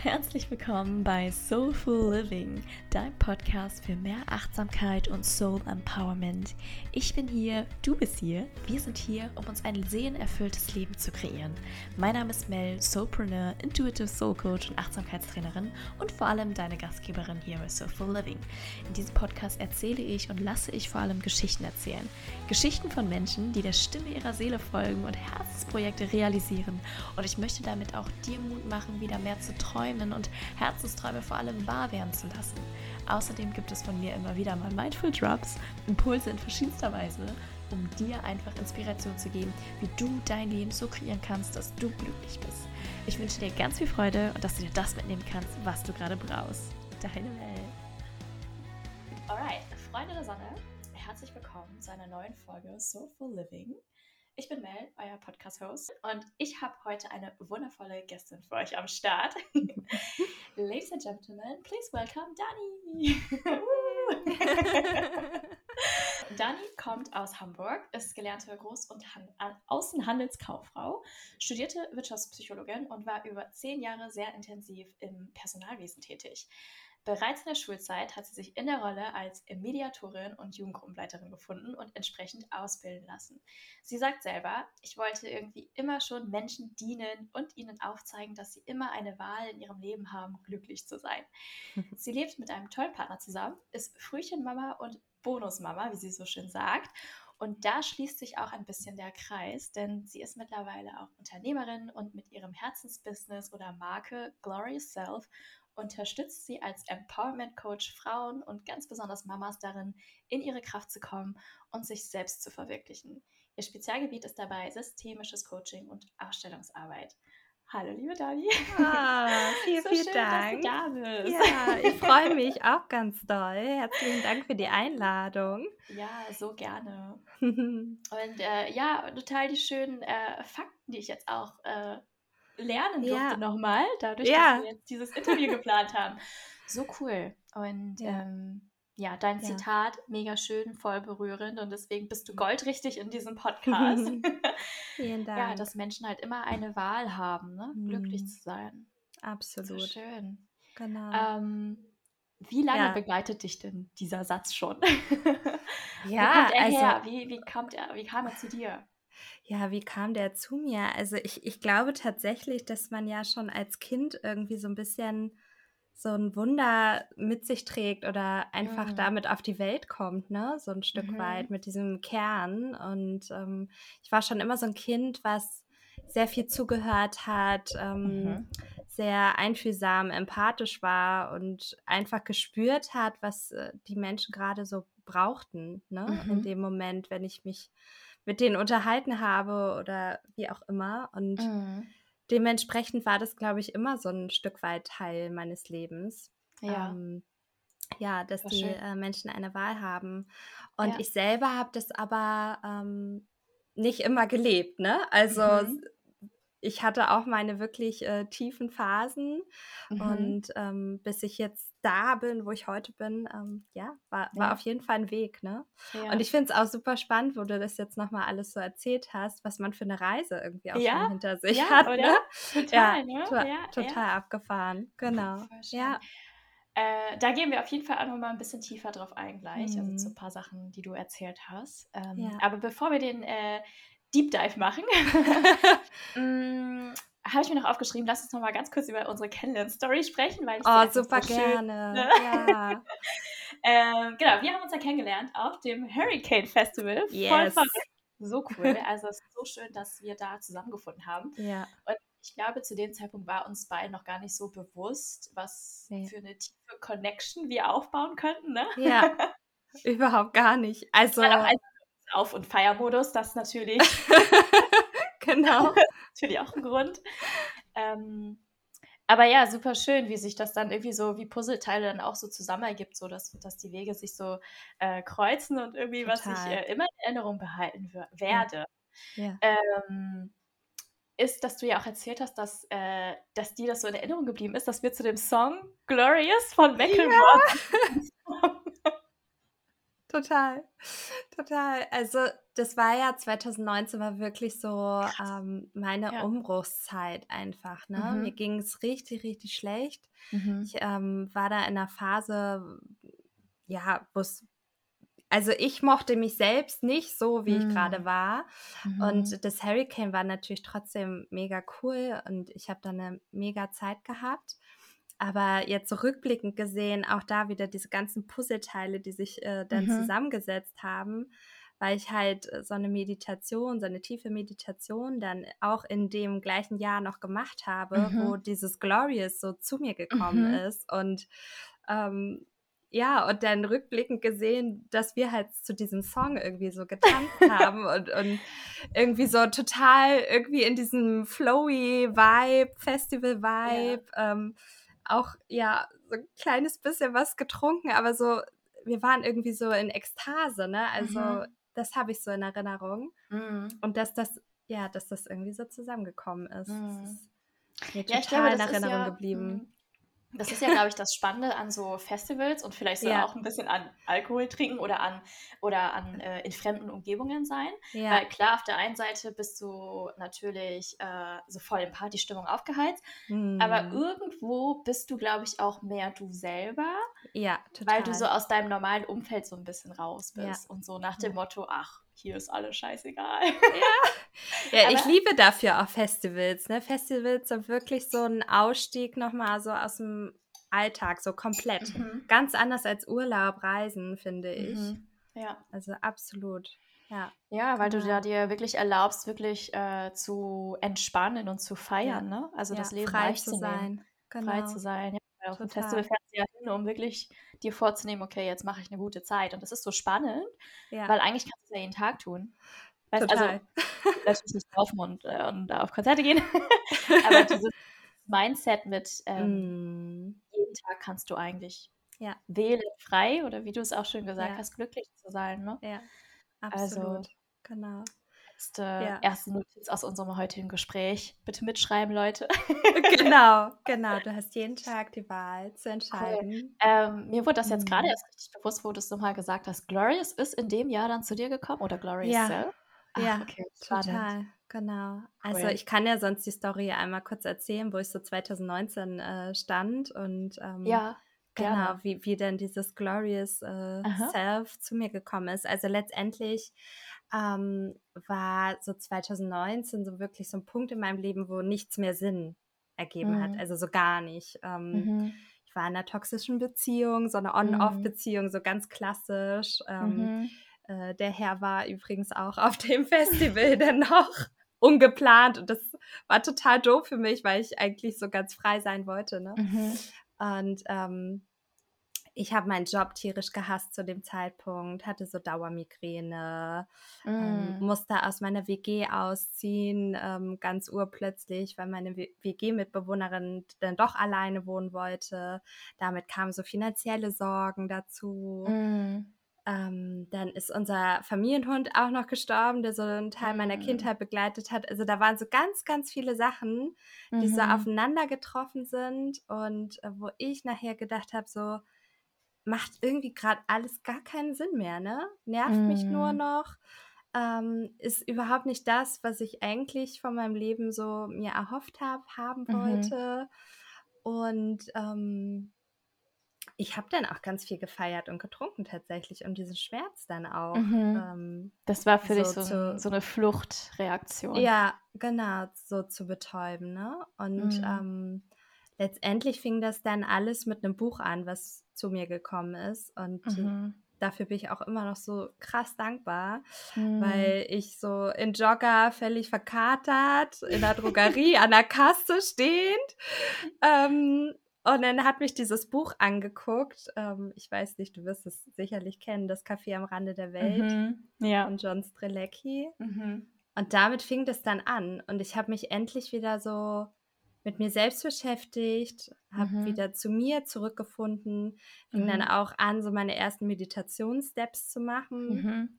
Herzlich willkommen bei Soulful Living, dein Podcast für mehr Achtsamkeit und Soul Empowerment. Ich bin hier, du bist hier, wir sind hier, um uns ein seelenerfülltes Leben zu kreieren. Mein Name ist Mel, Soulpreneur, Intuitive Soul Coach und Achtsamkeitstrainerin und vor allem deine Gastgeberin hier bei Soulful Living. In diesem Podcast erzähle ich und lasse ich vor allem Geschichten erzählen. Geschichten von Menschen, die der Stimme ihrer Seele folgen und Herzensprojekte realisieren. Und ich möchte damit auch dir Mut machen, wieder mehr zu träumen träumen und Herzensträume vor allem wahr werden zu lassen. Außerdem gibt es von mir immer wieder mal Mindful Drops, Impulse in verschiedenster Weise, um dir einfach Inspiration zu geben, wie du dein Leben so kreieren kannst, dass du glücklich bist. Ich wünsche dir ganz viel Freude und dass du dir das mitnehmen kannst, was du gerade brauchst. Deine Welt. Alright, Freunde der Sonne, herzlich willkommen zu einer neuen Folge Soulful Living. Ich bin Mel, euer Podcast-Host, und ich habe heute eine wundervolle Gästin für euch am Start. Ladies and Gentlemen, please welcome Dani. Dani kommt aus Hamburg, ist gelernte Groß- und Han Außenhandelskauffrau, studierte Wirtschaftspsychologin und war über zehn Jahre sehr intensiv im Personalwesen tätig. Bereits in der Schulzeit hat sie sich in der Rolle als Mediatorin und Jugendgruppenleiterin gefunden und entsprechend ausbilden lassen. Sie sagt selber, ich wollte irgendwie immer schon Menschen dienen und ihnen aufzeigen, dass sie immer eine Wahl in ihrem Leben haben, glücklich zu sein. sie lebt mit einem tollen Partner zusammen, ist Frühchenmama und Bonusmama, wie sie so schön sagt. Und da schließt sich auch ein bisschen der Kreis, denn sie ist mittlerweile auch Unternehmerin und mit ihrem Herzensbusiness oder Marke Glorious Self unterstützt sie als Empowerment Coach Frauen und ganz besonders Mamas darin, in ihre Kraft zu kommen und sich selbst zu verwirklichen. Ihr Spezialgebiet ist dabei systemisches Coaching und Ausstellungsarbeit. Hallo, liebe Dani. Ah, vielen, so vielen schön, Dank. Dass du da bist. Ja, ich freue mich auch ganz doll. Herzlichen Dank für die Einladung. Ja, so gerne. Und äh, ja, total die schönen äh, Fakten, die ich jetzt auch äh, lernen durfte ja. nochmal, dadurch, ja. dass wir jetzt dieses Interview geplant haben. So cool. Und ja, ähm, ja dein Zitat, mega schön, voll berührend und deswegen bist du goldrichtig in diesem Podcast. Vielen Dank. Ja, dass Menschen halt immer eine Wahl haben, ne? Mhm. glücklich zu sein. Absolut. So schön. Genau. Ähm, wie lange begleitet dich denn dieser Satz schon? ja, wie kommt er also, her? Wie, wie, kommt er, wie kam er zu dir? Ja, wie kam der zu mir? Also ich, ich glaube tatsächlich, dass man ja schon als Kind irgendwie so ein bisschen so ein Wunder mit sich trägt oder einfach mhm. damit auf die Welt kommt, ne? So ein Stück mhm. weit mit diesem Kern. Und ähm, ich war schon immer so ein Kind, was sehr viel zugehört hat, ähm, mhm. sehr einfühlsam, empathisch war und einfach gespürt hat, was äh, die Menschen gerade so brauchten, ne? In mhm. dem Moment, wenn ich mich mit denen unterhalten habe oder wie auch immer. Und mhm. dementsprechend war das, glaube ich, immer so ein Stück weit Teil meines Lebens. Ja. Ähm, ja, dass die äh, Menschen eine Wahl haben. Und ja. ich selber habe das aber ähm, nicht immer gelebt, ne? Also mhm ich hatte auch meine wirklich äh, tiefen Phasen mhm. und ähm, bis ich jetzt da bin, wo ich heute bin, ähm, ja, war, war ja. auf jeden Fall ein Weg, ne? Ja. Und ich finde es auch super spannend, wo du das jetzt nochmal alles so erzählt hast, was man für eine Reise irgendwie auch ja? schon hinter sich hat, oder? ne? Total, ne? To total abgefahren, genau. Ja. Äh, da gehen wir auf jeden Fall auch noch mal ein bisschen tiefer drauf ein gleich, mhm. also zu mhm. ein paar Sachen, die du erzählt hast. Ähm, aber bevor wir den äh, Deep Dive machen, mm, habe ich mir noch aufgeschrieben, lass uns noch mal ganz kurz über unsere Kennenlern-Story sprechen, weil ich Oh, super so gerne. Schön, ja. ähm, genau, wir haben uns ja kennengelernt auf dem Hurricane Festival. Yes. Voll so cool. Also es ist so schön, dass wir da zusammengefunden haben. Ja. Und ich glaube, zu dem Zeitpunkt war uns beiden noch gar nicht so bewusst, was nee. für eine tiefe Connection wir aufbauen könnten. Ne? Ja, überhaupt gar nicht. Also, auf- und Feiermodus, das natürlich. genau. natürlich auch ein Grund. Ähm, aber ja, super schön, wie sich das dann irgendwie so wie Puzzleteile dann auch so zusammen ergibt, so dass, dass die Wege sich so äh, kreuzen und irgendwie, Total. was ich äh, immer in Erinnerung behalten werde. Ja. Ähm, ist, dass du ja auch erzählt hast, dass, äh, dass dir das so in Erinnerung geblieben ist, dass wir zu dem Song Glorious von Macklemore ja. total, total. Also das war ja 2019 war wirklich so ähm, meine Ja. Umbruchszeit einfach. Ne? Mhm. Mir ging es richtig, richtig schlecht. Mhm. Ich ähm, war da in einer Phase, ja, wo es also ich mochte mich selbst nicht so, wie ich gerade Mhm. war. Mhm. Und das Hurricane war natürlich trotzdem mega cool und ich habe da eine mega Zeit gehabt. Aber jetzt so rückblickend gesehen, auch da wieder diese ganzen Puzzleteile, die sich äh, dann Mhm. zusammengesetzt haben, weil ich halt äh, so eine Meditation, so eine tiefe Meditation dann auch in dem gleichen Jahr noch gemacht habe, wo Mhm. dieses Glorious so zu mir gekommen Mhm. ist und ähm, ja, und dann rückblickend gesehen, dass wir halt zu diesem Song irgendwie so getanzt haben und, und irgendwie so total irgendwie in diesem flowy Vibe, Festival-Vibe, ähm, auch ja, so ein kleines bisschen was getrunken, aber so, wir waren irgendwie so in Ekstase, ne? Also, Mhm. das habe ich so in Erinnerung. Mhm. Und dass das, ja, dass das irgendwie so zusammengekommen ist. Mhm. Das ist mir Ja, ich total glaube, in Erinnerung ja, geblieben. Das ist ja, glaube ich, das Spannende an so Festivals und vielleicht so Ja. auch ein bisschen an Alkohol trinken oder an oder an äh, in fremden Umgebungen sein. Ja, Weil klar, auf der einen Seite bist du natürlich äh, so voll in Partystimmung aufgeheizt, aber hm. irgendwo bist du, glaube ich, auch mehr du selber, ja, weil du total. so aus deinem normalen Umfeld so ein bisschen raus Ja. bist und so nach dem Ja. Motto, ach, hier ist alles scheißegal. Ja, ich Aber- liebe dafür auch Festivals. Ne? Festivals sind wirklich so ein Ausstieg nochmal so aus dem Alltag, so komplett. Mhm. Ganz anders als Urlaub, Reisen, finde ich. Mhm. Ja. Also absolut. Ja, Ja, weil du Genau. da dir wirklich erlaubst, wirklich äh, zu entspannen und zu feiern, ne? Also ja das Leben frei leicht zu nehmen, sein. Genau. frei zu sein. Ja, auf dem. Festival fährst du ja hin, um wirklich dir vorzunehmen, okay, jetzt mache ich eine gute Zeit. Und das ist so spannend, Ja, weil eigentlich kannst du es ja jeden Tag tun. Weißt, also total. natürlich nicht laufen und, äh, und auf Konzerte gehen, aber dieses Mindset mit ähm, Mm, jeden Tag kannst du eigentlich Ja. wählen, frei oder wie du es auch schön gesagt Ja. hast, glücklich zu sein. Ne? ja, Also absolut. genau. Erste, Ja. erste Notiz aus unserem heutigen Gespräch. Bitte mitschreiben, Leute. genau, genau. Du hast jeden Tag die Wahl zu entscheiden. Ähm, mir wurde das jetzt gerade Mhm. erst richtig bewusst, wo du es nochmal gesagt hast. Glorious ist in dem Jahr dann zu dir gekommen oder Glorious Ja. Cell? Ach, Ja, okay. Total, genau. Also Cool. ich kann ja sonst die Story einmal kurz erzählen, wo ich so 2019 äh, stand und ähm, Ja, genau, gerne. wie, wie denn dieses Glorious äh. Self zu mir gekommen ist. Also letztendlich ähm, war so 2019 so wirklich so ein Punkt in meinem Leben, wo nichts mehr Sinn ergeben hat. Mhm. Also so gar nicht. Ähm, Mhm. Ich war in einer toxischen Beziehung, so eine On-Off-Beziehung, so ganz klassisch. Ähm, Mhm. äh, der Herr war übrigens auch auf dem Festival dann noch ungeplant und das war total doof für mich, weil ich eigentlich so ganz frei sein wollte. Ne? Mhm. Und ähm, ich habe meinen Job tierisch gehasst zu dem Zeitpunkt, hatte so Dauermigräne, ähm, Mhm. musste aus meiner WG ausziehen, ähm, ganz urplötzlich, weil meine WG-Mitbewohnerin dann doch alleine wohnen wollte. Damit kamen so finanzielle Sorgen dazu. Mhm. Ähm, dann ist unser Familienhund auch noch gestorben, der so einen Teil meiner Mhm. Kindheit begleitet hat. Also da waren so ganz, ganz viele Sachen, die so Mhm. aufeinander getroffen sind und äh, wo ich nachher gedacht habe, so macht irgendwie gerade alles gar keinen Sinn mehr, ne? Nervt mich nur Mhm. noch, ähm, ist überhaupt nicht das, was ich eigentlich von meinem Leben so mir erhofft habe, haben Mhm. wollte. Und ähm, ich habe dann auch ganz viel gefeiert und getrunken tatsächlich und diesen Schmerz dann auch. Mhm. Ähm, Das war für dich so so, ein, zu- so eine Fluchtreaktion. ja, genau, so zu betäuben. Ne? Und Mhm. ähm, letztendlich fing das dann alles mit einem Buch an, was zu mir gekommen ist. Und Mhm. dafür bin ich auch immer noch so krass dankbar, Mhm. weil ich so in Jogger völlig verkatert in der Drogerie an der Kasse stehend. Ähm, und dann hat mich dieses Buch angeguckt. Ähm, ich weiß nicht, du wirst es sicherlich kennen, Das Café am Rande der Welt Mhm. Ja. von John Strelecki. Mhm. Und damit fing das dann an. Und ich habe mich endlich wieder so mit mir selbst beschäftigt, habe Mhm. wieder zu mir zurückgefunden, fing dann Mhm. auch an, so meine ersten Meditationssteps zu machen. Mhm.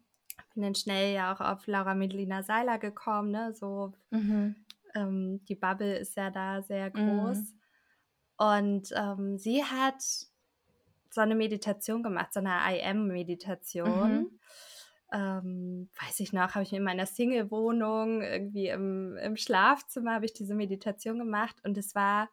Bin dann schnell ja auch auf Laura Medlina Seiler gekommen, ne? So, Mhm. ähm, die Bubble ist ja da sehr Mhm. groß. Und ähm, sie hat so eine Meditation gemacht, so eine IM-Meditation. Ähm, weiß ich noch, habe ich in meiner Single-Wohnung irgendwie im, im Schlafzimmer habe ich diese Meditation gemacht und es war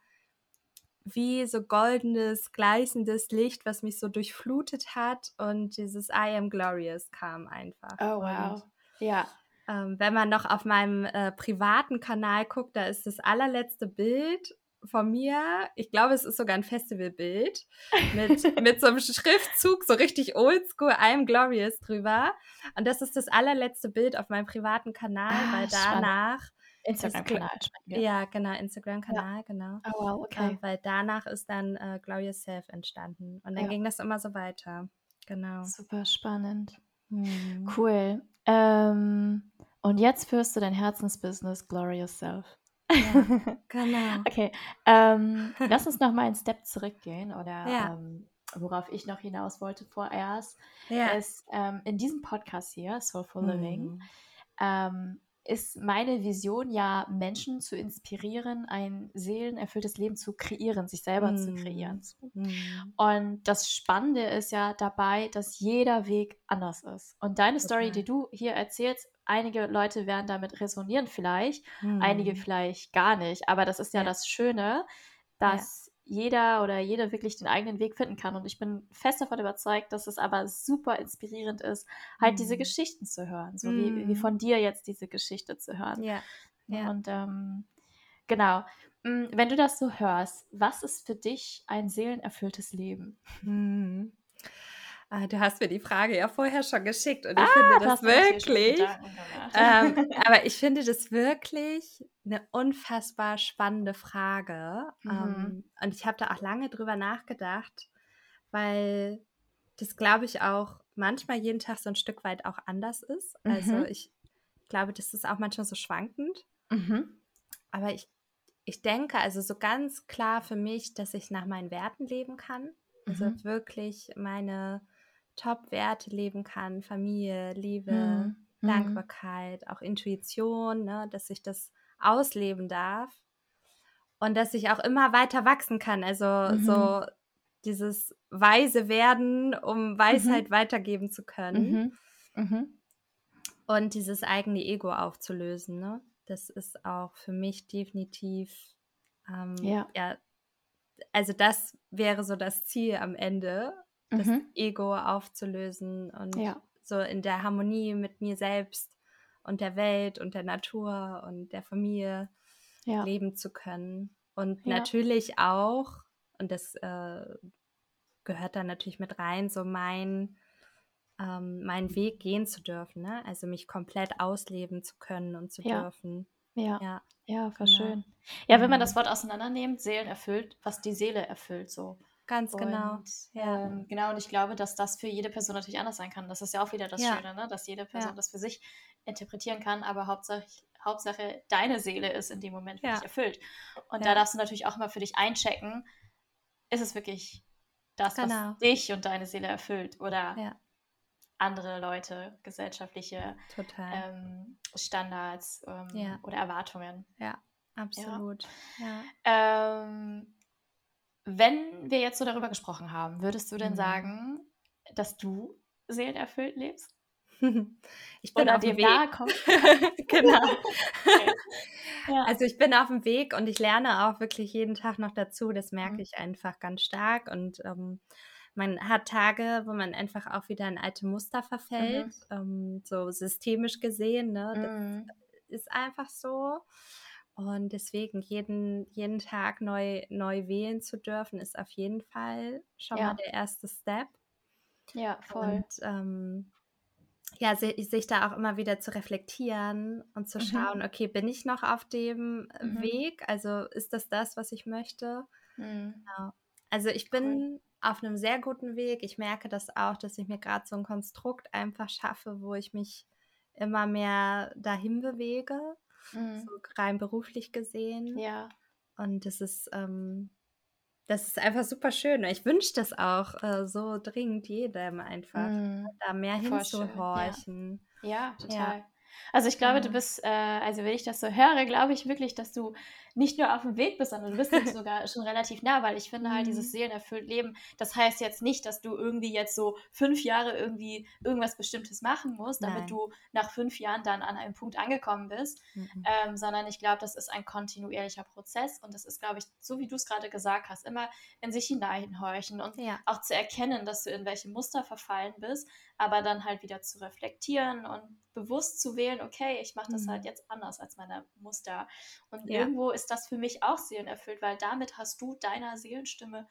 wie so goldenes, gleißendes Licht, was mich so durchflutet hat und dieses I am glorious kam einfach. Oh wow. Und, ja. Ähm, wenn man noch auf meinem äh, privaten Kanal guckt, da ist das allerletzte Bild von mir, ich glaube, es ist sogar ein Festivalbild mit, mit so einem Schriftzug, so richtig oldschool, I'm Glorious drüber. Und das ist das allerletzte Bild auf meinem privaten Kanal, ah, weil danach Instagram-Kanal. Ja, genau, Instagram-Kanal, ja. genau. Oh, wow, okay. Äh, weil danach ist dann äh, Glorious Self entstanden. Und dann ja. ging das immer so weiter. Genau. Super spannend. Hm. Cool. Ähm, und jetzt führst du dein Herzensbusiness Glorious Self. Ja, genau. okay. Ähm, lass uns noch mal einen Step zurückgehen oder ja. ähm, worauf ich noch hinaus wollte vorerst, ja. ist ähm, in diesem Podcast hier, Soulful Living, mhm. Ist meine Vision ja, Menschen zu inspirieren, ein seelenerfülltes Leben zu kreieren, sich selber mm. zu kreieren. Mm. Und das Spannende ist ja dabei, dass jeder Weg anders ist. Und deine Total. Story, die du hier erzählst, einige Leute werden damit resonieren vielleicht, mm. einige vielleicht gar nicht. Aber das ist ja, ja. das Schöne, dass jeder oder jede wirklich den eigenen Weg finden kann. Und ich bin fest davon überzeugt, dass es aber super inspirierend ist, halt mhm. diese Geschichten zu hören. So mhm. wie, wie mhm. von dir jetzt diese Geschichte zu hören. Ja. ja. Und ähm, genau. Mm, wenn du das so hörst, was ist für dich ein seelenerfülltes Leben? Mhm. Ah, du hast mir die Frage ja vorher schon geschickt und ich ah, finde das wirklich, ähm, aber ich finde das wirklich eine unfassbar spannende Frage. Mhm. Ähm, und ich habe da auch lange drüber nachgedacht, weil das, glaube ich, auch manchmal jeden Tag so ein Stück weit auch anders ist. Also mhm. Also ich glaube, das ist auch manchmal so schwankend. Mhm. Aber ich, ich denke, also so ganz klar für mich, dass ich nach meinen Werten leben kann. Also mhm. wirklich meine Top-Werte leben kann, Familie, Liebe, mhm. mhm. Dankbarkeit, auch Intuition, ne, dass ich das ausleben darf und dass ich auch immer weiter wachsen kann. Also mhm. so dieses weise werden, um Weisheit mhm. weitergeben zu können. Mhm. Mhm. Und dieses eigene Ego aufzulösen. Ne? Das ist auch für mich definitiv, ähm, ja. ja, also das wäre so das Ziel am Ende, das mhm. Ego aufzulösen und ja. so in der Harmonie mit mir selbst und der Welt und der Natur und der Familie ja. leben zu können. Und ja. natürlich auch, und das äh, gehört da natürlich mit rein, so mein, ähm, meinen Weg gehen zu dürfen, ne? also mich komplett ausleben zu können und zu dürfen. Ja, ja, ja voll genau. schön. Ja, wenn man das Wort auseinandernimmt, Seelen erfüllt, was die Seele erfüllt, so. Ganz genau. Und, ja. Ähm, genau, und ich glaube, dass das für jede Person natürlich anders sein kann. Das ist ja auch wieder das ja. Schöne, ne? dass jede Person ja. das für sich interpretieren kann, aber Hauptsache, Hauptsache deine Seele ist in dem Moment wirklich erfüllt. Und da darfst du natürlich auch immer für dich einchecken, ist es wirklich das, genau. was dich und deine Seele erfüllt oder andere Leute, gesellschaftliche ähm, Standards ähm, oder Erwartungen. Ja, absolut. Ähm, wenn wir jetzt so darüber gesprochen haben, würdest du denn mhm. sagen, dass du seelenerfüllt lebst? Ich bin Oder auf dem Weg. genau. okay. ja. Also ich bin auf dem Weg und ich lerne auch wirklich jeden Tag noch dazu. Das merke mhm. ich einfach ganz stark. Und ähm, man hat Tage, wo man einfach auch wieder in alte Muster verfällt, mhm. ähm, so systemisch gesehen. Ne? Das mhm. ist einfach so. Und deswegen jeden, jeden Tag neu, neu wählen zu dürfen, ist auf jeden Fall schon ja. mal der erste Step. Ja, voll. Und ähm, ja, sich da auch immer wieder zu reflektieren und zu mhm. schauen, okay, bin ich noch auf dem mhm. Weg? Also ist das das, was ich möchte? Mhm. Genau. Also ich bin cool. auf einem sehr guten Weg. Ich merke das auch, dass ich mir gerade so ein Konstrukt einfach schaffe, wo ich mich immer mehr dahin bewege mhm. so rein beruflich gesehen. Ja. Und das ist, ähm, das ist einfach super schön. Ich wünsche das auch äh, so dringend jedem einfach, mhm. da mehr hinzuhorchen. Ja. ja. total. Ja. Also ich glaube, du bist, äh, also wenn ich das so höre, glaube ich wirklich, dass du nicht nur auf dem Weg bist, sondern du bist jetzt sogar schon relativ nah, weil ich finde halt dieses mhm. seelenerfüllt Leben, das heißt jetzt nicht, dass du irgendwie jetzt so fünf Jahre irgendwie irgendwas Bestimmtes machen musst, damit Nein. du nach fünf Jahren dann an einem Punkt angekommen bist, mhm. ähm, sondern ich glaube, das ist ein kontinuierlicher Prozess und das ist, glaube ich, so wie du es gerade gesagt hast, immer in sich hineinhorchen und ja. auch zu erkennen, dass du in welche Muster verfallen bist, aber dann halt wieder zu reflektieren und bewusst zu wählen, okay, ich mache das halt mhm. halt jetzt anders als meine Muster. Und ja. irgendwo ist das für mich auch seelenerfüllt, weil damit hast du deiner Seelenstimme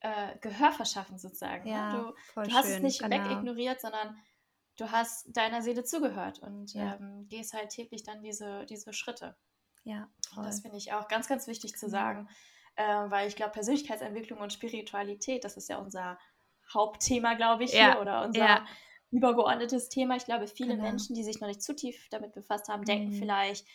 äh, Gehör verschaffen sozusagen. Ne? Ja, Du, du hast schön, es nicht genau. wegignoriert, sondern du hast deiner Seele zugehört und ja. ähm, gehst halt täglich dann diese, diese Schritte. Ja, voll. Das finde ich auch ganz, ganz wichtig zu sagen, äh, weil ich glaube, Persönlichkeitsentwicklung und Spiritualität, das ist ja unser Hauptthema, glaube ich, ja. hier, oder unser ja. übergeordnetes Thema. Ich glaube, viele genau. Menschen, die sich noch nicht zu tief damit befasst haben, denken mhm. vielleicht,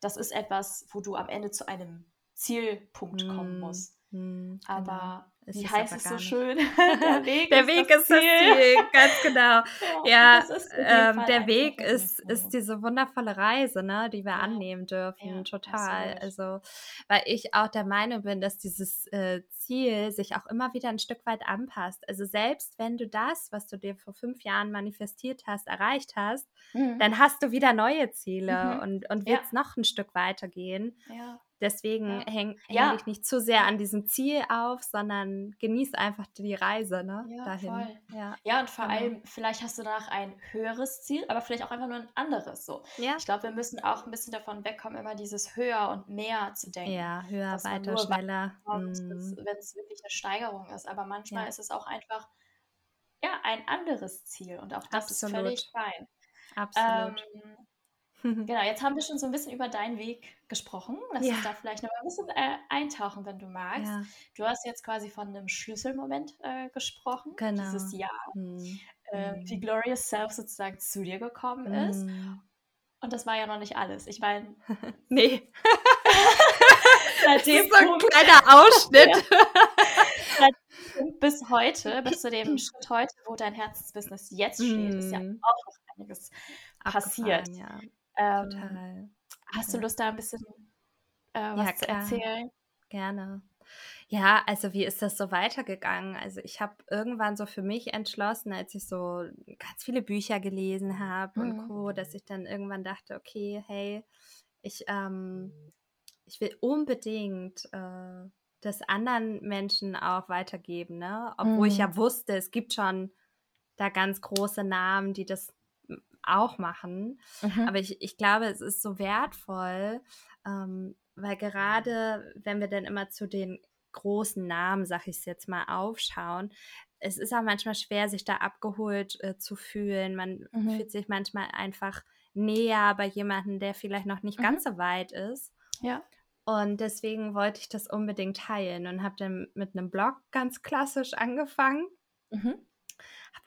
das ist etwas, wo du am Ende zu einem Zielpunkt kommen mhm. musst. Mhm, aber genau. wie heißt es so nicht. schön? der Weg, der ist, Weg das ist, das Ziel, ganz genau. ja, ja ähm, der Weg ist, ist diese wundervolle Reise, ne, die wir ja. annehmen dürfen, ja, total. Also, weil ich auch der Meinung bin, dass dieses äh, Ziel sich auch immer wieder ein Stück weit anpasst. Also selbst wenn du das, was du dir vor fünf Jahren manifestiert hast, erreicht hast, mhm. dann hast du wieder neue Ziele mhm. und, und willst noch ein Stück weitergehen. Ja. Deswegen ja. häng, häng ja. dich nicht zu sehr an diesem Ziel auf, sondern genieß einfach die Reise ne, ja, dahin. Voll. Ja. ja, und vor genau. allem, vielleicht hast du danach ein höheres Ziel, aber vielleicht auch einfach nur ein anderes. So. Ja. Ich glaube, wir müssen auch ein bisschen davon wegkommen, immer dieses höher und mehr zu denken. Ja, höher, weiter, schneller. Mhm. Wenn es wirklich eine Steigerung ist. Aber manchmal ist es auch einfach ja, ein anderes Ziel und auch das Absolut. ist völlig fein. Absolut. Ähm, Genau, jetzt haben wir schon so ein bisschen über deinen Weg gesprochen. Lass ja. uns da vielleicht noch ein bisschen äh, eintauchen, wenn du magst. Ja. Du hast jetzt quasi von einem Schlüsselmoment äh, gesprochen, genau. dieses Jahr, hm. äh, wie hm. Glorious Self sozusagen zu dir gekommen hm. ist. Und das war ja noch nicht alles. Ich meine. nee. seitdem so ein kleiner Ausschnitt. bis heute, bis zu dem Schritt heute, wo dein Herzensbusiness jetzt steht, ist ja hm. auch noch einiges passiert. Ja. Ähm, Total. Hast du Lust, da ein bisschen äh, was ja, zu erzählen? Gerne. Ja, also wie ist das so weitergegangen? Also ich habe irgendwann so für mich entschlossen, als ich so ganz viele Bücher gelesen habe mhm. und Co., dass ich dann irgendwann dachte, okay, hey, ich, ähm, ich will unbedingt äh, das anderen Menschen auch weitergeben, ne? Obwohl mhm. ich ja wusste, es gibt schon da ganz große Namen, die das auch machen. Mhm. Aber ich, ich glaube, es ist so wertvoll, ähm, weil gerade wenn wir dann immer zu den großen Namen, sag ich es jetzt mal, aufschauen, es ist auch manchmal schwer, sich da abgeholt äh, zu fühlen. Man mhm. fühlt sich manchmal einfach näher bei jemandem, der vielleicht noch nicht mhm. ganz so weit ist. Ja. Und deswegen wollte ich das unbedingt teilen und habe dann mit einem Blog ganz klassisch angefangen. Mhm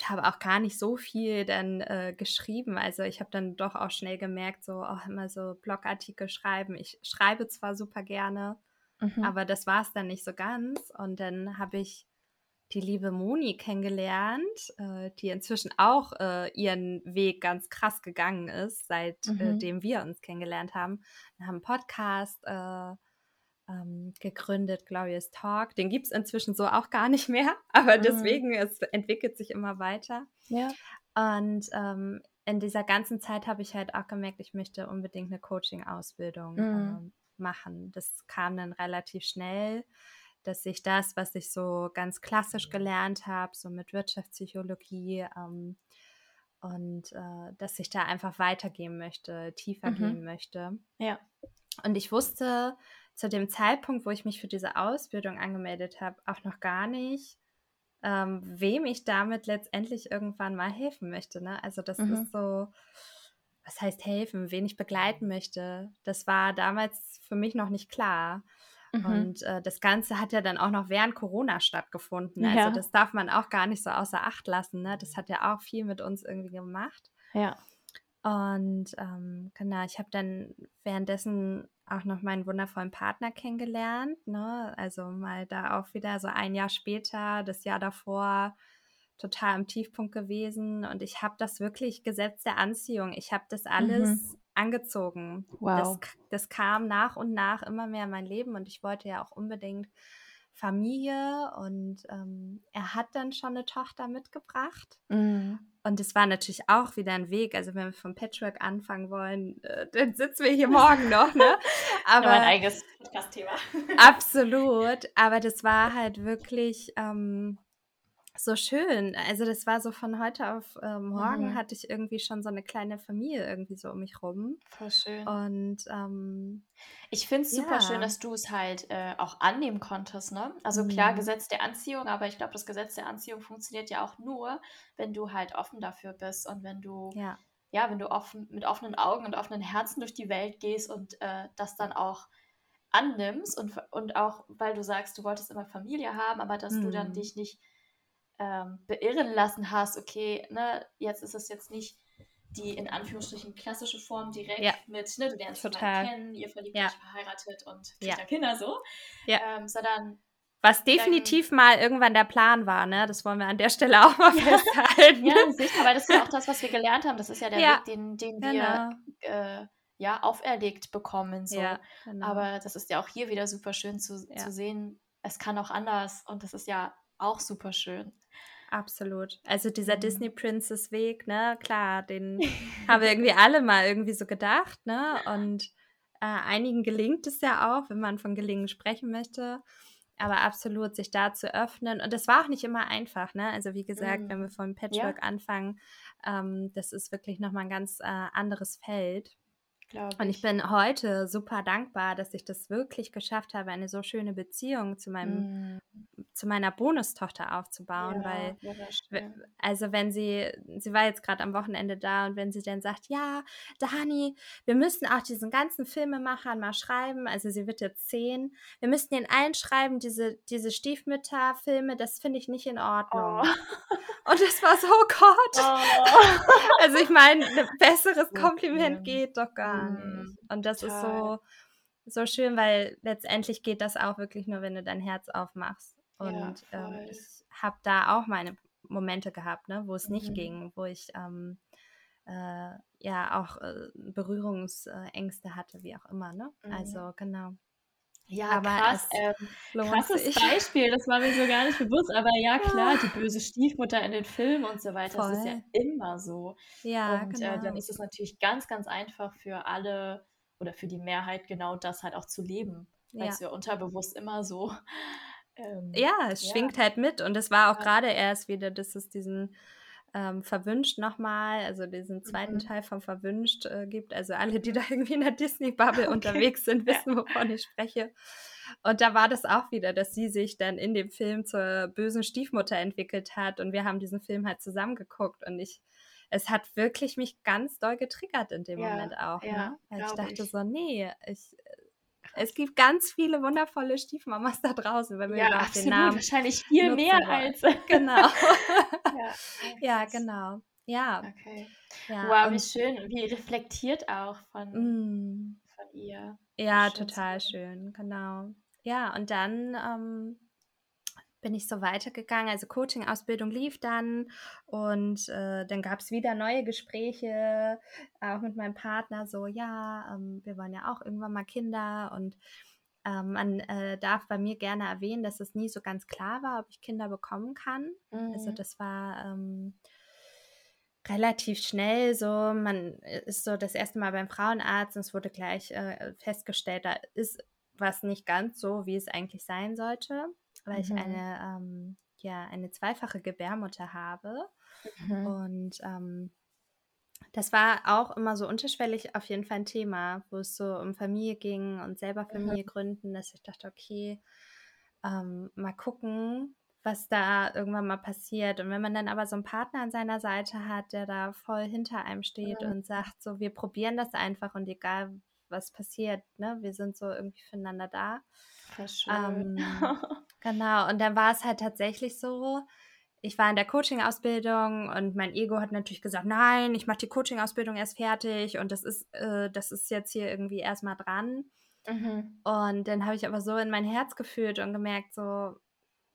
habe aber auch gar nicht so viel dann äh, geschrieben. Also ich habe dann doch auch schnell gemerkt, so auch immer so Blogartikel schreiben. Ich schreibe zwar super gerne, mhm. aber das war es dann nicht so ganz. Und dann habe ich die liebe Moni kennengelernt, äh, die inzwischen auch äh, ihren Weg ganz krass gegangen ist, seitdem äh, mhm. wir uns kennengelernt haben. Wir haben einen Podcast äh, ähm, gegründet, Glorious Talk. Den gibt es inzwischen so auch gar nicht mehr, aber mhm. deswegen, es entwickelt sich immer weiter. Ja. Und ähm, in dieser ganzen Zeit habe ich halt auch gemerkt, ich möchte unbedingt eine Coaching-Ausbildung mhm. ähm, machen. Das kam dann relativ schnell, dass ich das, was ich so ganz klassisch gelernt habe, so mit Wirtschaftspsychologie, ähm, und äh, dass ich da einfach weitergehen möchte, tiefer mhm. gehen möchte. Ja. Und ich wusste, zu dem Zeitpunkt, wo ich mich für diese Ausbildung angemeldet habe, auch noch gar nicht, ähm, wem ich damit letztendlich irgendwann mal helfen möchte. Ne? Also das mhm. ist so, was heißt helfen, wen ich begleiten möchte. Das war damals für mich noch nicht klar. Mhm. Und äh, das Ganze hat ja dann auch noch während Corona stattgefunden. Also ja. das darf man auch gar nicht so außer Acht lassen. Ne? Das hat ja auch viel mit uns irgendwie gemacht. Ja. Und ähm, genau, ich habe dann währenddessen auch noch meinen wundervollen Partner kennengelernt. Ne? Also mal da auch wieder so ein Jahr später, das Jahr davor, total am Tiefpunkt gewesen und ich habe das wirklich Gesetz der Anziehung. Ich habe das alles mhm. angezogen. Wow. Das, das kam nach und nach immer mehr in mein Leben und ich wollte ja auch unbedingt Familie und ähm, er hat dann schon eine Tochter mitgebracht. Mhm. Und es war natürlich auch wieder ein Weg. Also wenn wir vom Patchwork anfangen wollen, äh, dann sitzen wir hier morgen noch, ne? Aber ein eigenes Podcast-Thema. absolut. Aber das war halt wirklich ähm, so schön. Also das war so von heute auf äh, morgen mhm. hatte ich irgendwie schon so eine kleine Familie irgendwie so um mich rum. Voll schön. Und ähm, ich finde es ja. super schön, dass du es halt äh, auch annehmen konntest. Ne? Also klar, mhm. Gesetz der Anziehung, aber ich glaube, das Gesetz der Anziehung funktioniert ja auch nur, wenn du halt offen dafür bist und wenn du ja, ja wenn du offen mit offenen Augen und offenen Herzen durch die Welt gehst und äh, das dann auch annimmst und, und auch, weil du sagst, du wolltest immer Familie haben, aber dass mhm. du dann mhm. dich nicht ähm, beirren lassen hast, okay, ne, jetzt ist es jetzt nicht die in Anführungsstrichen klassische Form direkt ja. mit, ne, du lernst Total. kennen, ihr verliebt ja. euch, verheiratet und kriegt ja. Kinder so, ja. ähm, sondern was definitiv dann, mal irgendwann der Plan war, ne? Das wollen wir an der Stelle auch mal festhalten. ja, sicher, weil das ist ja auch das, was wir gelernt haben. Das ist ja der ja, Weg, den, den wir genau. äh, ja auferlegt bekommen. So. Ja, genau. Aber das ist ja auch hier wieder super schön zu, zu sehen. Es kann auch anders und das ist ja auch super schön. Absolut. Also dieser mhm. Disney Princess Weg, ne, klar, den haben wir irgendwie alle mal irgendwie so gedacht, ne? Und äh, einigen gelingt es ja auch, wenn man von gelingen sprechen möchte. Aber absolut, sich da zu öffnen. Und das war auch nicht immer einfach, ne? Also wie gesagt, mhm. wenn wir vom Patchwork ja. anfangen, ähm, das ist wirklich nochmal ein ganz äh, anderes Feld. Glaube und ich bin heute super dankbar, dass ich das wirklich geschafft habe, eine so schöne Beziehung zu meinem, mm. zu meiner Bonustochter aufzubauen. Ja, weil, also wenn sie, sie war jetzt gerade am Wochenende da und wenn sie dann sagt, ja, Dani, wir müssen auch diesen ganzen Filmemachern mal schreiben, also sie wird jetzt zehn, wir müssten den allen schreiben, diese, diese Stiefmütterfilme, das finde ich nicht in Ordnung. Oh. Und es war so, oh Gott. Oh. also ich meine, ein besseres Kompliment geht doch gar mhm. nicht. Und das Total. ist so, so schön, weil letztendlich geht das auch wirklich nur, wenn du dein Herz aufmachst. Und ja, ähm, ich habe da auch meine Momente gehabt, ne, wo es mhm. nicht ging, wo ich ähm, äh, ja auch äh, Berührungsängste hatte, wie auch immer. Ne? Mhm. Also genau. Ja, aber krass. Ähm, krasses sich. Beispiel, das war mir so gar nicht bewusst. Aber ja, klar, die böse Stiefmutter in den Filmen und so weiter, Voll. das ist ja immer so. Ja, und genau. äh, dann genau. ist es natürlich ganz, ganz einfach für alle oder für die Mehrheit genau das halt auch zu leben. Weil es ja unterbewusst immer so. Ähm, ja, es ja. schwingt halt mit. Und es war auch ja. gerade erst wieder, dass es diesen ähm, Verwünscht nochmal, also diesen zweiten mhm. Teil von Verwünscht äh, gibt. Also alle, die da irgendwie in der Disney-Bubble okay. unterwegs sind, wissen, wovon ich spreche. Und da war das auch wieder, dass sie sich dann in dem Film zur bösen Stiefmutter entwickelt hat. Und wir haben diesen Film halt zusammen geguckt. Und ich, es hat wirklich mich ganz doll getriggert in dem ja, Moment auch. Ja, ne? Weil ich dachte ich. so, nee, ich, es gibt ganz viele wundervolle Stiefmamas da draußen, wenn wir ja, absolut. den Namen wahrscheinlich viel mehr als genau. ja, genau. Ja. Okay. Ja, wow, wie schön und wie reflektiert auch von, mm, von ihr. Ja, total schön, genau. Ja, und dann ähm, bin ich so weitergegangen. Also Coaching-Ausbildung lief dann und äh, dann gab es wieder neue Gespräche, auch mit meinem Partner, so ja, ähm, wir wollen ja auch irgendwann mal Kinder und ähm, man äh, darf bei mir gerne erwähnen, dass es nie so ganz klar war, ob ich Kinder bekommen kann. Also mhm. Also das war ähm, relativ schnell so, man ist so das erste Mal beim Frauenarzt und es wurde gleich äh, festgestellt, da ist was nicht ganz so, wie es eigentlich sein sollte weil mhm. ich eine, ähm, ja, eine zweifache Gebärmutter habe. Mhm. Und ähm, das war auch immer so unterschwellig auf jeden Fall ein Thema, wo es so um Familie ging und selber Familie mhm. gründen, dass ich dachte, okay, ähm, mal gucken, was da irgendwann mal passiert. Und wenn man dann aber so einen Partner an seiner Seite hat, der da voll hinter einem steht mhm. und sagt, so, wir probieren das einfach und egal was passiert, ne, wir sind so irgendwie füreinander da. Ähm, genau, und dann war es halt tatsächlich so, ich war in der Coaching-Ausbildung und mein Ego hat natürlich gesagt, nein, ich mache die Coaching-Ausbildung erst fertig und das ist, äh, das ist jetzt hier irgendwie erstmal dran. Mhm. Und dann habe ich aber so in mein Herz gefühlt und gemerkt, so,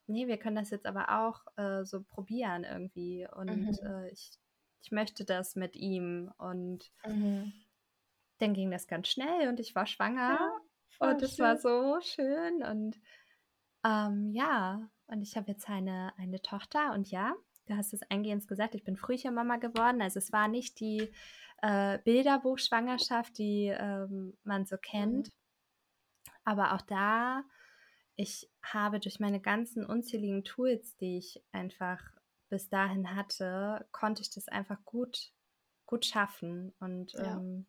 nee, wir können das jetzt aber auch äh, so probieren irgendwie. Und Mhm. äh, ich, ich möchte das mit ihm. Und Mhm. dann ging das ganz schnell und ich war schwanger. Ja, Und es war so schön. Und ähm, ja, und ich habe jetzt eine, eine Tochter. Und ja, du hast es eingehend gesagt, ich bin Frühchenmama geworden. Also es war nicht die äh, Bilderbuchschwangerschaft, die ähm, man so Mhm. kennt. Aber auch da, ich habe durch meine ganzen unzähligen Tools, die ich einfach bis dahin hatte, konnte ich das einfach gut, gut schaffen und Ja. ähm,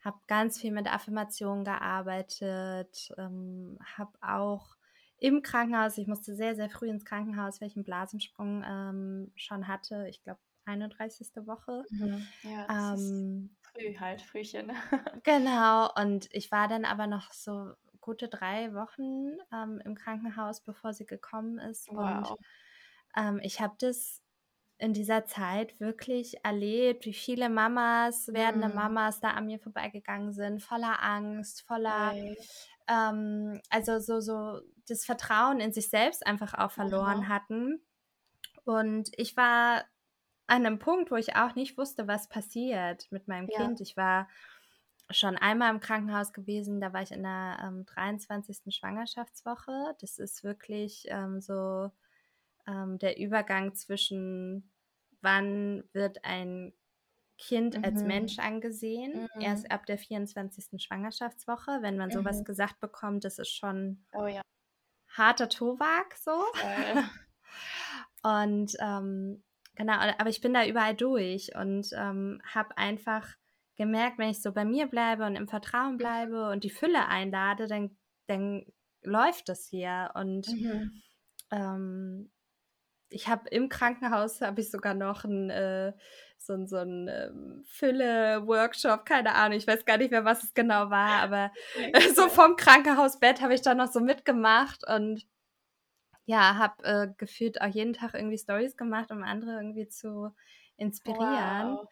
habe ganz viel mit Affirmationen gearbeitet, ähm, habe auch im Krankenhaus, ich musste sehr, sehr früh ins Krankenhaus, weil ich einen Blasensprung ähm, schon hatte, ich glaube 31. Woche. Mhm. Ja, das ist Ähm, früh halt, Frühchen. Genau, und ich war dann aber noch so gute drei Wochen ähm, im Krankenhaus, bevor sie gekommen ist. Und Wow. ähm, ich habe das in dieser Zeit wirklich erlebt, wie viele Mamas, werdende Mhm. Mamas da an mir vorbeigegangen sind, voller Angst, voller, ähm, also so, so das Vertrauen in sich selbst einfach auch verloren Aha. hatten. Und ich war an einem Punkt, wo ich auch nicht wusste, was passiert mit meinem Ja. Kind. Ich war schon einmal im Krankenhaus gewesen, da war ich in der ähm, 23. Schwangerschaftswoche. Das ist wirklich ähm, so ähm, der Übergang zwischen, wann wird ein Kind als Mhm. Mensch angesehen, Mhm. erst ab der 24. Schwangerschaftswoche. Wenn man sowas Mhm. gesagt bekommt, das ist schon Oh ja, harter Tobak so. voll. Und ähm, genau, aber ich bin da überall durch und ähm, habe einfach gemerkt, wenn ich so bei mir bleibe und im Vertrauen Mhm. bleibe und die Fülle einlade, dann, dann läuft das hier. Und Mhm. ähm, ich habe im Krankenhaus habe ich sogar noch ein, äh, so, ein- so ein ähm, Fülle-Workshop, keine Ahnung, ich weiß gar nicht mehr, was es genau war, aber Okay, so vom Krankenhausbett habe ich da noch so mitgemacht und ja, habe äh, gefühlt auch jeden Tag irgendwie Stories gemacht, um andere irgendwie zu inspirieren. Wow.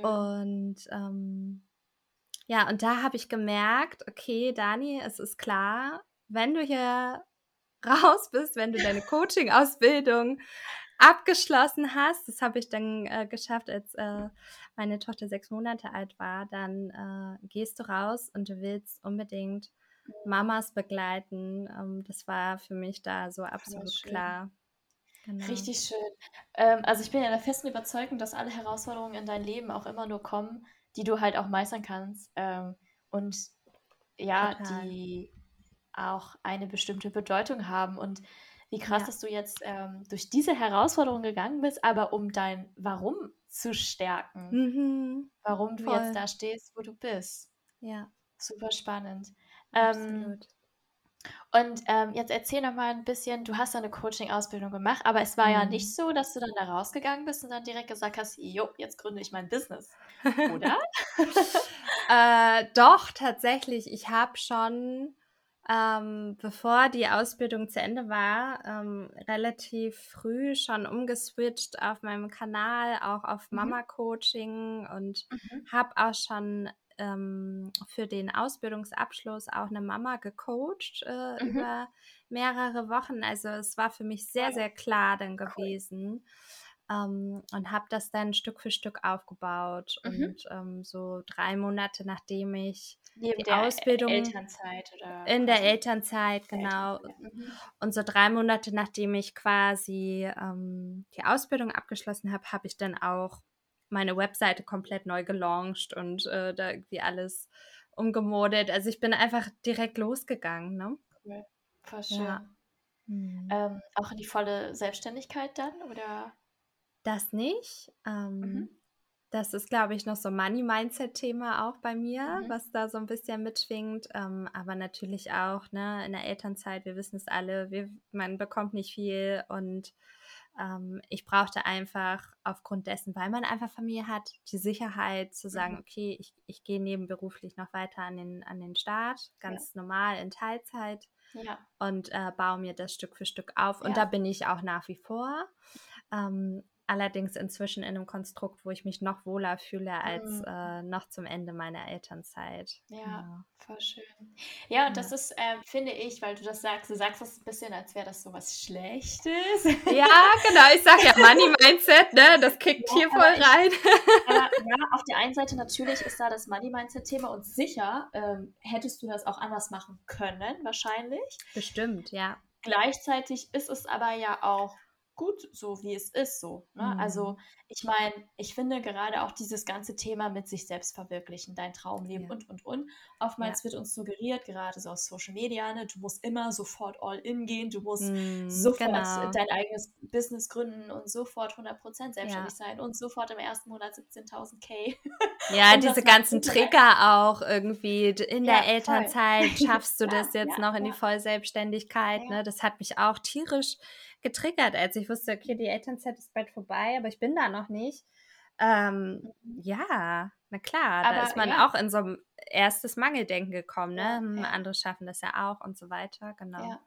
Und ähm, ja, und da habe ich gemerkt, okay, Dani, es ist klar, wenn du hier raus bist, wenn du deine Coaching-Ausbildung abgeschlossen hast, das habe ich dann äh, geschafft, als äh, meine Tochter sechs Monate alt war, dann äh, gehst du raus und du willst unbedingt Mamas begleiten. Ähm, das war für mich da so absolut schön. klar. Genau. Richtig schön. Ähm, also ich bin ja der festen Überzeugung, dass alle Herausforderungen in dein Leben auch immer nur kommen, die du halt auch meistern kannst. Ähm, und ja, Total. die auch eine bestimmte Bedeutung haben. Und wie krass, Ja. dass du jetzt ähm, durch diese Herausforderung gegangen bist, aber um dein Warum zu stärken. Mhm. Warum du Voll. jetzt da stehst, wo du bist. Ja, Super spannend. Ähm, absolut. und ähm, jetzt erzähl noch mal ein bisschen, du hast eine Coaching-Ausbildung gemacht, aber es war ja Mhm. nicht so, dass du dann da rausgegangen bist und dann direkt gesagt hast, jo, jetzt gründe ich mein Business, oder? Äh, doch, tatsächlich. Ich habe schon, ähm, bevor die Ausbildung zu Ende war, ähm, relativ früh schon umgeswitcht auf meinem Kanal, auch auf Mhm. Mama-Coaching und Mhm. habe auch schon ähm, für den Ausbildungsabschluss auch eine Mama gecoacht äh, Mhm. über mehrere Wochen. Also es war für mich sehr, sehr klar dann gewesen. Ähm, und habe das dann Stück für Stück aufgebaut. Mhm. Und ähm, so drei Monate nachdem ich Neben die der Ausbildung Elternzeit oder in der Elternzeit, genau. Elternzeit. Mhm. Und so drei Monate nachdem ich quasi ähm, die Ausbildung abgeschlossen habe, habe ich dann auch meine Webseite komplett neu gelauncht und äh, da irgendwie alles umgemodet. Also ich bin einfach direkt losgegangen, ne? Cool. Voll schön. Ja. Mhm. Ähm, auch in die volle Selbstständigkeit dann, oder? Das nicht. Ähm, Mhm. Das ist, glaube ich, noch so ein Money-Mindset-Thema auch bei mir, Mhm. was da so ein bisschen mitschwingt. Ähm, aber natürlich auch, ne, in der Elternzeit, wir wissen es alle, wir, man bekommt nicht viel und ähm, ich brauchte einfach aufgrund dessen, weil man einfach Familie hat, die Sicherheit zu sagen, Mhm. okay, ich, ich gehe nebenberuflich noch weiter an den, an den Start, Ja. ganz normal in Teilzeit Ja. und äh, baue mir das Stück für Stück auf. Und da Ja. bin ich auch nach wie vor. Ähm, allerdings inzwischen in einem Konstrukt, wo ich mich noch wohler fühle als mhm. äh, noch zum Ende meiner Elternzeit. Ja, ja. voll schön. Ja, und das ist, äh, finde ich, weil du das sagst, du sagst das ein bisschen, als wäre das so was Schlechtes. Ja, genau. Ich sage ja Money Mindset, ne? Das kickt ja, hier voll rein. aber ja, auf der einen Seite natürlich ist da das Money Mindset-Thema und sicher ähm, hättest du das auch anders machen können, wahrscheinlich. Bestimmt, ja. Gleichzeitig ist es aber ja auch gut so, wie es ist, so. Ne? Also, mhm. Also, ich meine, ich finde gerade auch dieses ganze Thema mit sich selbst verwirklichen, dein Traumleben ja. und, und, und. Oftmals ja. wird uns suggeriert, gerade so aus Social Media, ne, du musst immer sofort all in gehen, du musst mhm, sofort genau. dein eigenes Business gründen und sofort 100% selbstständig ja. sein und sofort im ersten Monat 17.000 K. Ja, diese ganzen Trigger auch irgendwie. In der Elternzeit schaffst du das jetzt noch in die Vollselbstständigkeit. Ne? Das hat mich auch tierisch getriggert, als ich wusste, okay, die Elternzeit ist bald vorbei, aber ich bin da noch nicht. Ähm, ja, na klar, aber, da ist man ja. auch in so ein erstes Mangeldenken gekommen, ne? Ja, ja. Andere schaffen das ja auch und so weiter, genau.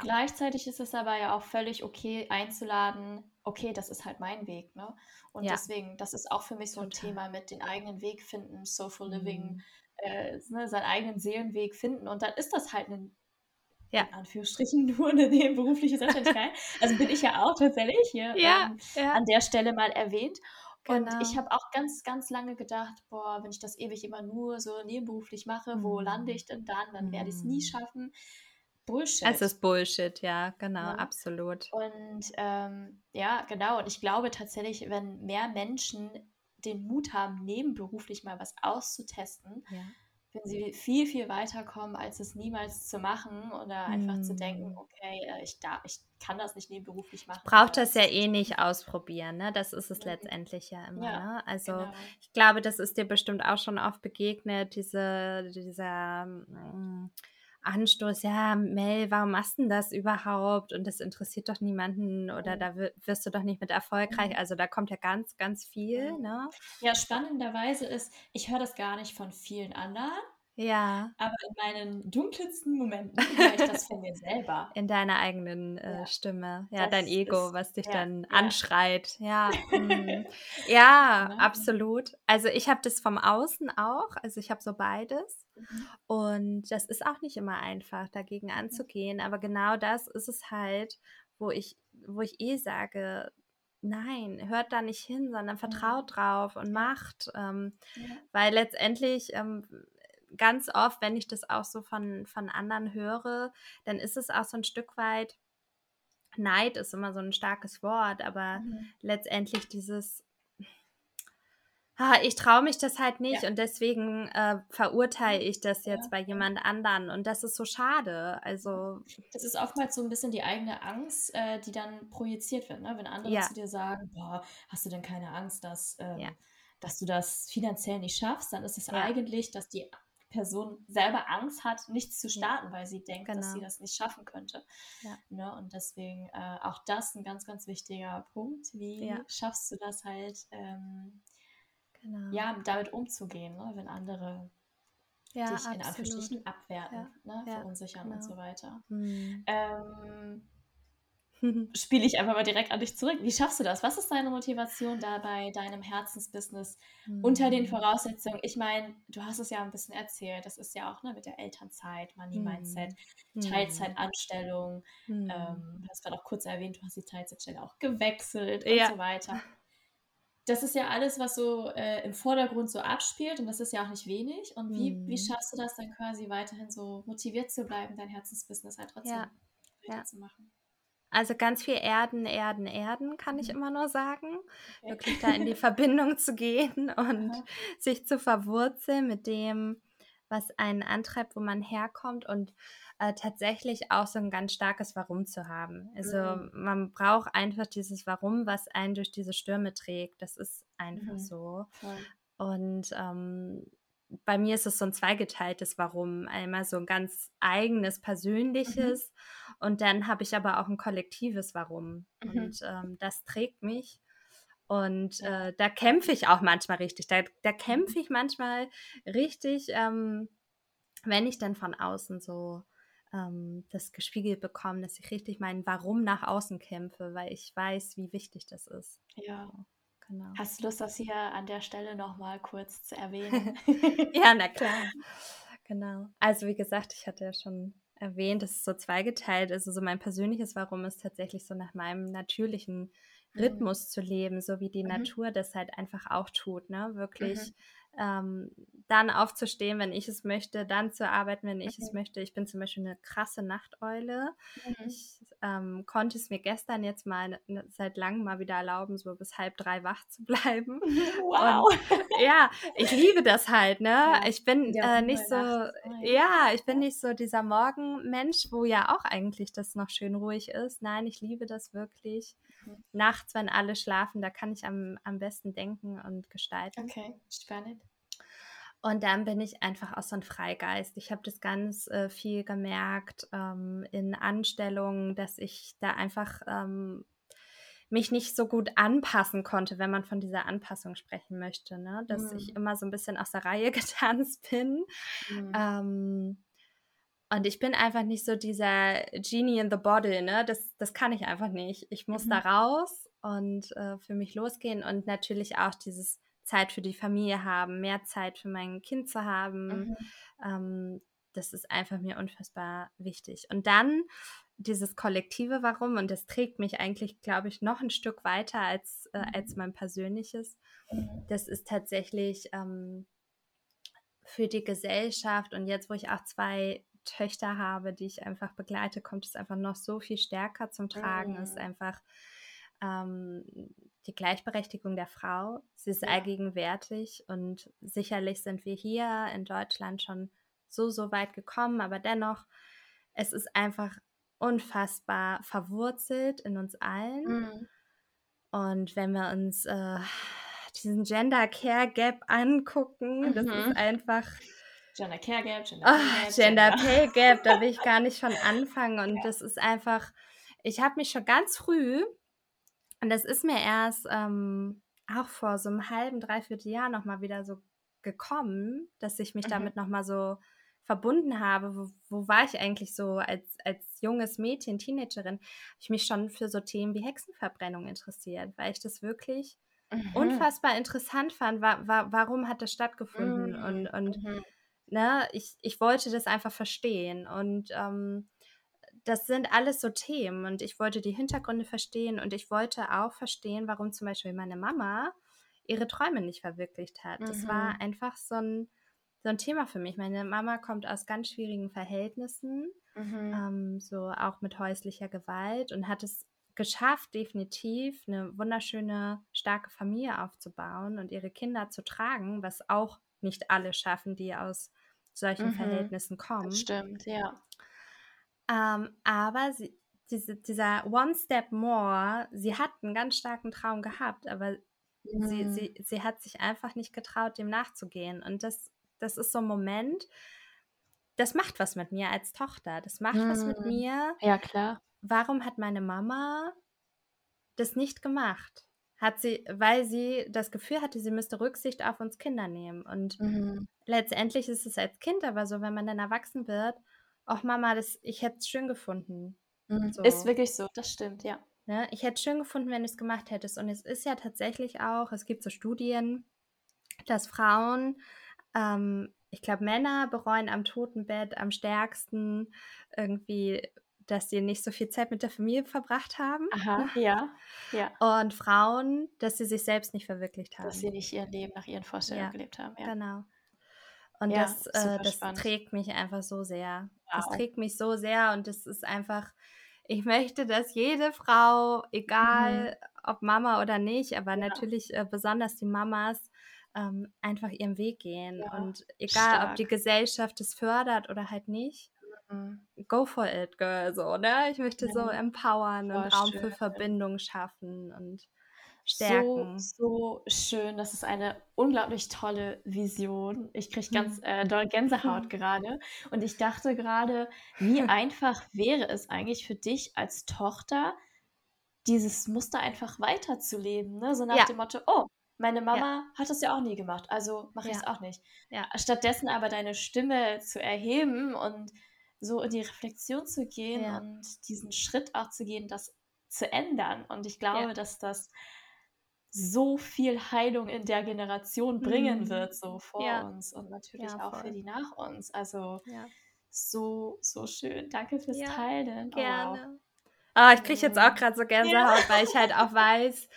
Gleichzeitig ist es aber ja auch völlig okay einzuladen, okay, das ist halt mein Weg, ne? Und deswegen, das ist auch für mich so ein Total. Thema mit den eigenen Weg finden, Social Living, mhm. äh, ne, seinen eigenen Seelenweg finden und dann ist das halt ein ja. in Anführungsstrichen nur eine berufliche Selbstständigkeit. also bin ich ja auch tatsächlich hier ja, ähm, ja. an der Stelle mal erwähnt. Und genau. ich habe auch ganz, ganz lange gedacht, boah, wenn ich das ewig immer nur so nebenberuflich mache, wo mhm. lande ich denn dann? Dann werde ich es nie mhm. schaffen. Bullshit. Es ist Bullshit, ja, genau, ja. absolut. Und ähm, ja, genau. Und ich glaube tatsächlich, wenn mehr Menschen den Mut haben, nebenberuflich mal was auszutesten, ja wenn sie viel, viel weiterkommen, als es niemals zu machen oder einfach mm. zu denken, hm. okay, äh, ich, darf, ich kann das nicht nebenberuflich machen. Braucht das ja eh nicht ausprobieren, ne? Das ist es mhm. letztendlich ja immer, ja, ne? Also genau. ich glaube, das ist dir bestimmt auch schon oft begegnet, diese, dieser mm, Anstoß, ja, Mel, warum machst du das überhaupt? Und das interessiert doch niemanden oder da wirst du doch nicht mit erfolgreich. Also da kommt ja ganz, ganz viel. Ne? Ja, spannenderweise ist, ich höre das gar nicht von vielen anderen. Ja. Aber in meinen dunkelsten Momenten höre ich das von mir selber. In deiner eigenen äh, ja. Stimme. Ja, das dein Ego, ist, was dich ja, dann ja. anschreit. Ja, mm. ja, genau. absolut. Also ich habe das vom Außen auch. Also ich habe so beides. Mhm. Und das ist auch nicht immer einfach, dagegen anzugehen. Aber genau das ist es halt, wo ich, wo ich eh sage, nein, hört da nicht hin, sondern vertraut drauf und macht. Ähm, weil letztendlich ähm, ganz oft, wenn ich das auch so von, von anderen höre, dann ist es auch so ein Stück weit, Neid ist immer so ein starkes Wort, aber mhm. letztendlich dieses, ah, ich traue mich das halt nicht ja. und deswegen äh, verurteile ich das jetzt ja. bei jemand anderen und das ist so schade. Also das ist oftmals so ein bisschen die eigene Angst, äh, die dann projiziert wird, ne? wenn andere ja. zu dir sagen, boah, hast du denn keine Angst, dass ähm, dass du das finanziell nicht schaffst, dann ist es eigentlich, dass die Person selber Angst hat, nichts zu starten, weil sie denkt, genau. dass sie genau. das nicht schaffen könnte. Ja. Ne? Und deswegen äh, auch das ein ganz, ganz wichtiger Punkt. Wie ja. schaffst du das halt, ähm, genau. ja, damit umzugehen, ne? wenn andere ja, dich in Anführungsstrichen abwerten, ne? verunsichern genau. und so weiter. Mhm. Ähm, spiele ich einfach mal direkt an dich zurück. Wie schaffst du das? Was ist deine Motivation dabei, deinem Herzensbusiness mhm. unter den hm. Voraussetzungen? Ich meine, du hast es ja ein bisschen erzählt, das ist ja auch ne, mit der Elternzeit, Money mhm. Mindset, hm. Teilzeitanstellung. Mhm. Ähm, du hast gerade auch kurz erwähnt, du hast die Teilzeitstelle auch gewechselt ja. und so weiter. Das ist ja alles, was so äh, im Vordergrund so abspielt und das ist ja auch nicht wenig. Und wie, wie hm. schaffst du das dann quasi weiterhin so motiviert zu bleiben, dein Herzensbusiness halt trotzdem ja. ja. Also ganz viel Erden, Erden, Erden, kann ich mhm. immer nur sagen. Okay. Wirklich da in die Verbindung zu gehen und Aha. sich zu verwurzeln mit dem, was einen antreibt, wo man herkommt und äh, tatsächlich auch so ein ganz starkes Warum zu haben. Also mhm. man braucht einfach dieses Warum, was einen durch diese Stürme trägt. Das ist einfach mhm. so. Voll. Und ähm, bei mir ist es so ein zweigeteiltes Warum. Einmal so ein ganz eigenes, persönliches mhm. und dann habe ich aber auch ein kollektives Warum. Mhm. Und ähm, das trägt mich. Und äh, da kämpfe ich auch manchmal richtig. Da, da kämpfe mhm. ich manchmal richtig, ähm, wenn ich dann von außen so ähm, das gespiegelt bekommen, dass ich richtig mein Warum nach außen kämpfe, weil ich weiß, wie wichtig das ist. Ja. Genau. Hast du Lust, das hier an der Stelle nochmal kurz zu erwähnen? ja, na klar. Genau. Also wie gesagt, ich hatte ja schon erwähnt, es ist so zweigeteilt. Also so mein persönliches Warum ist tatsächlich so nach meinem natürlichen mhm. Rhythmus mhm. zu leben, so wie die mhm. Natur das halt einfach auch tut, ne? Wirklich mhm ähm, dann aufzustehen, wenn ich es möchte, dann zu arbeiten, wenn ich mhm. es möchte. Ich bin zum Beispiel eine krasse Nachteule. Mhm. Ich ähm, konnte es mir gestern jetzt mal ne, seit langem mal wieder erlauben, so bis halb drei wach zu bleiben. Wow. Und, ja, ich liebe das halt, ne? Ja. Ich bin ja, äh, nicht so, ja, ich bin nicht so dieser Morgenmensch, wo ja auch eigentlich das noch schön ruhig ist. Nein, ich liebe das wirklich. Nachts, wenn alle schlafen, da kann ich am, am besten denken und gestalten. Okay, spannend. Und dann bin ich einfach auch so ein Freigeist. Ich habe das ganz äh, viel gemerkt ähm, in Anstellungen, dass ich da einfach ähm, mich nicht so gut anpassen konnte, wenn man von dieser Anpassung sprechen möchte. Ne? Dass mhm. ich immer so ein bisschen aus der Reihe getanzt bin. Mhm. Ähm, und ich bin einfach nicht so dieser Genie in the Bottle, ne? Das, das kann ich einfach nicht. Ich muss mhm. da raus und äh, für mich losgehen und natürlich auch dieses Zeit für die Familie haben, mehr Zeit für mein Kind zu haben. Mhm. Ähm, das ist einfach mir unfassbar wichtig. Und dann dieses kollektive Warum, und das trägt mich eigentlich, glaube ich, noch ein Stück weiter als, äh, als mhm. mein persönliches. Mhm. Das ist tatsächlich ähm, für die Gesellschaft und jetzt, wo ich auch zwei Töchter habe, die ich einfach begleite, kommt es einfach noch so viel stärker zum Tragen. Mhm. Es ist einfach ähm, die Gleichberechtigung der Frau. Sie ist ja. allgegenwärtig und sicherlich sind wir hier in Deutschland schon so, so weit gekommen, aber dennoch, es ist einfach unfassbar verwurzelt in uns allen. Mhm. Und wenn wir uns äh, diesen Gender Care Gap angucken, mhm. das ist mhm. einfach. Gender Care Gap, Gender, oh, Gap, Gender, Gender Pay Gap, da will ich gar nicht schon anfangen. Und ja. das ist einfach, ich habe mich schon ganz früh und das ist mir erst ähm, auch vor so einem halben, dreiviertel Jahr nochmal wieder so gekommen, dass ich mich mhm. damit nochmal so verbunden habe. Wo, wo, war ich eigentlich so als, als junges Mädchen, Teenagerin? Habe ich mich schon für so Themen wie Hexenverbrennung interessiert, weil ich das wirklich mhm. unfassbar interessant fand. Wa wa warum hat das stattgefunden? Mhm. Und, und mhm. Ne, ich, ich wollte das einfach verstehen. Und ähm, das sind alles so Themen und ich wollte die Hintergründe verstehen und ich wollte auch verstehen, warum zum Beispiel meine Mama ihre Träume nicht verwirklicht hat. Mhm. Das war einfach so ein, so ein Thema für mich. Meine Mama kommt aus ganz schwierigen Verhältnissen, mhm. ähm, so auch mit häuslicher Gewalt und hat es geschafft, definitiv eine wunderschöne, starke Familie aufzubauen und ihre Kinder zu tragen, was auch nicht alle schaffen, die aus solchen mhm. Verhältnissen kommen. Das stimmt, ja. Ähm, aber sie, diese, dieser One Step More, sie hat einen ganz starken Traum gehabt, aber mhm. sie, sie, sie hat sich einfach nicht getraut, dem nachzugehen. Und das, das ist so ein Moment, das macht was mit mir als Tochter. Das macht mhm. was mit mhm. mir. Ja, klar. Warum hat meine Mama das nicht gemacht? Hat sie, weil sie das Gefühl hatte, sie müsste Rücksicht auf uns Kinder nehmen. Und mhm. letztendlich ist es als Kind aber so, wenn man dann erwachsen wird, ach Mama, das, ich hätte es schön gefunden. Mhm. So. Ist wirklich so, das stimmt, ja. Ne? Ich hätte es schön gefunden, wenn du es gemacht hättest. Und es ist ja tatsächlich auch, es gibt so Studien, dass Frauen, ähm, ich glaube, Männer bereuen am Totenbett am stärksten irgendwie, dass sie nicht so viel Zeit mit der Familie verbracht haben. Aha, ja, ja. Und Frauen, dass sie sich selbst nicht verwirklicht haben. Dass sie nicht ihr Leben nach ihren Vorstellungen ja, gelebt haben. Ja. Genau. Und ja, das, äh, das trägt mich einfach so sehr. Wow. Das trägt mich so sehr und das ist einfach, ich möchte, dass jede Frau, egal mhm. ob Mama oder nicht, aber ja. natürlich äh, besonders die Mamas, ähm, einfach ihren Weg gehen. Und egal, stark. ob die Gesellschaft es fördert oder halt nicht, mhm. Go for it, girl. So, ne? Ich möchte so empowern und Raum schön. für Verbindung schaffen und stärken. So, so schön. Das ist eine unglaublich tolle Vision. Ich kriege ganz mhm. äh, doll Gänsehaut gerade. Und ich dachte gerade, wie einfach wäre es eigentlich für dich als Tochter, dieses Muster einfach weiterzuleben. Ne? So nach ja. dem Motto, oh, meine Mama ja. hat das ja auch nie gemacht, also mache ich es auch nicht. Ja. Stattdessen aber deine Stimme zu erheben und so in die Reflexion zu gehen Ja. und diesen Schritt auch zu gehen, das zu ändern. Und ich glaube, Ja. dass das so viel Heilung in der Generation bringen Mhm. wird, so vor Ja. uns und natürlich auch für die nach uns. Also so, so schön. Danke fürs Teilen. Oh, wow. Gerne. Ah, ich kriege jetzt auch Mhm. gerade so Gänsehaut, weil ich halt auch weiß,